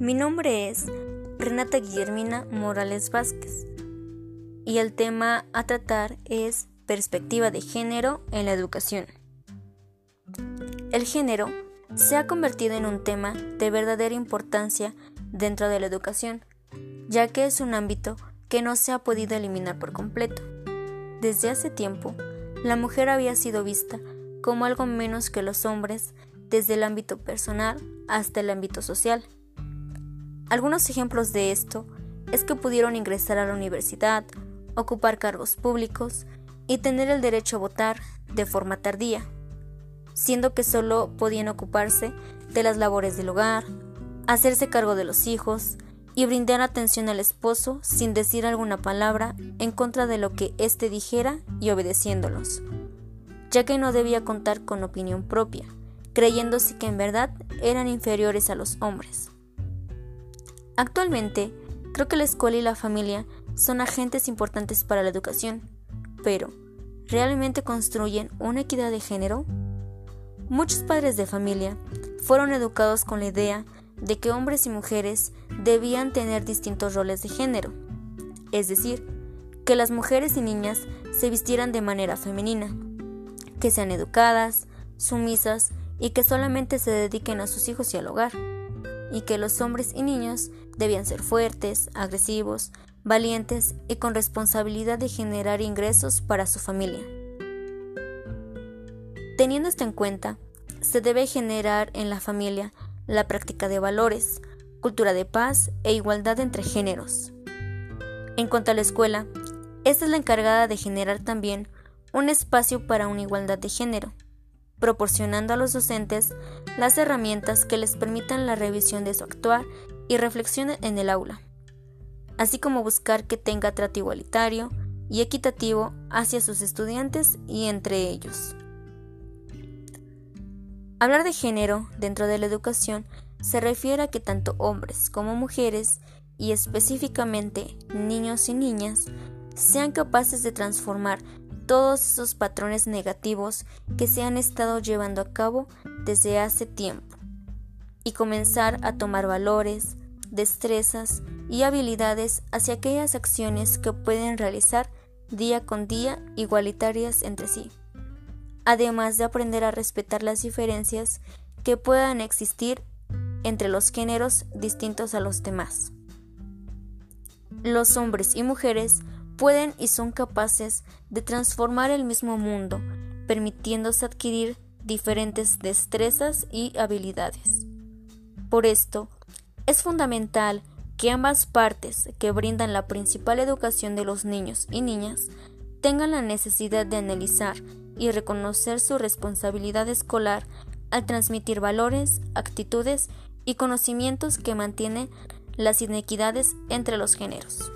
Mi nombre es Renata Guillermina Morales Vázquez y el tema a tratar es perspectiva de género en la educación. El género se ha convertido en un tema de verdadera importancia dentro de la educación, ya que es un ámbito que no se ha podido eliminar por completo. Desde hace tiempo, la mujer había sido vista como algo menos que los hombres desde el ámbito personal hasta el ámbito social. Algunos ejemplos de esto es que pudieron ingresar a la universidad, ocupar cargos públicos y tener el derecho a votar de forma tardía, siendo que solo podían ocuparse de las labores del hogar, hacerse cargo de los hijos y brindar atención al esposo sin decir alguna palabra en contra de lo que éste dijera y obedeciéndolos, ya que no debía contar con opinión propia, creyéndose que en verdad eran inferiores a los hombres. Actualmente, creo que la escuela y la familia son agentes importantes para la educación, pero ¿realmente construyen una equidad de género? Muchos padres de familia fueron educados con la idea de que hombres y mujeres debían tener distintos roles de género, es decir, que las mujeres y niñas se vistieran de manera femenina, que sean educadas, sumisas y que solamente se dediquen a sus hijos y al hogar y que los hombres y niños debían ser fuertes, agresivos, valientes y con responsabilidad de generar ingresos para su familia. Teniendo esto en cuenta, se debe generar en la familia la práctica de valores, cultura de paz e igualdad entre géneros. En cuanto a la escuela, esta es la encargada de generar también un espacio para una igualdad de género proporcionando a los docentes las herramientas que les permitan la revisión de su actuar y reflexión en el aula, así como buscar que tenga trato igualitario y equitativo hacia sus estudiantes y entre ellos. Hablar de género dentro de la educación se refiere a que tanto hombres como mujeres, y específicamente niños y niñas, sean capaces de transformar todos esos patrones negativos que se han estado llevando a cabo desde hace tiempo y comenzar a tomar valores, destrezas y habilidades hacia aquellas acciones que pueden realizar día con día igualitarias entre sí, además de aprender a respetar las diferencias que puedan existir entre los géneros distintos a los demás. Los hombres y mujeres pueden y son capaces de transformar el mismo mundo, permitiéndose adquirir diferentes destrezas y habilidades. Por esto, es fundamental que ambas partes que brindan la principal educación de los niños y niñas tengan la necesidad de analizar y reconocer su responsabilidad escolar al transmitir valores, actitudes y conocimientos que mantienen las inequidades entre los géneros.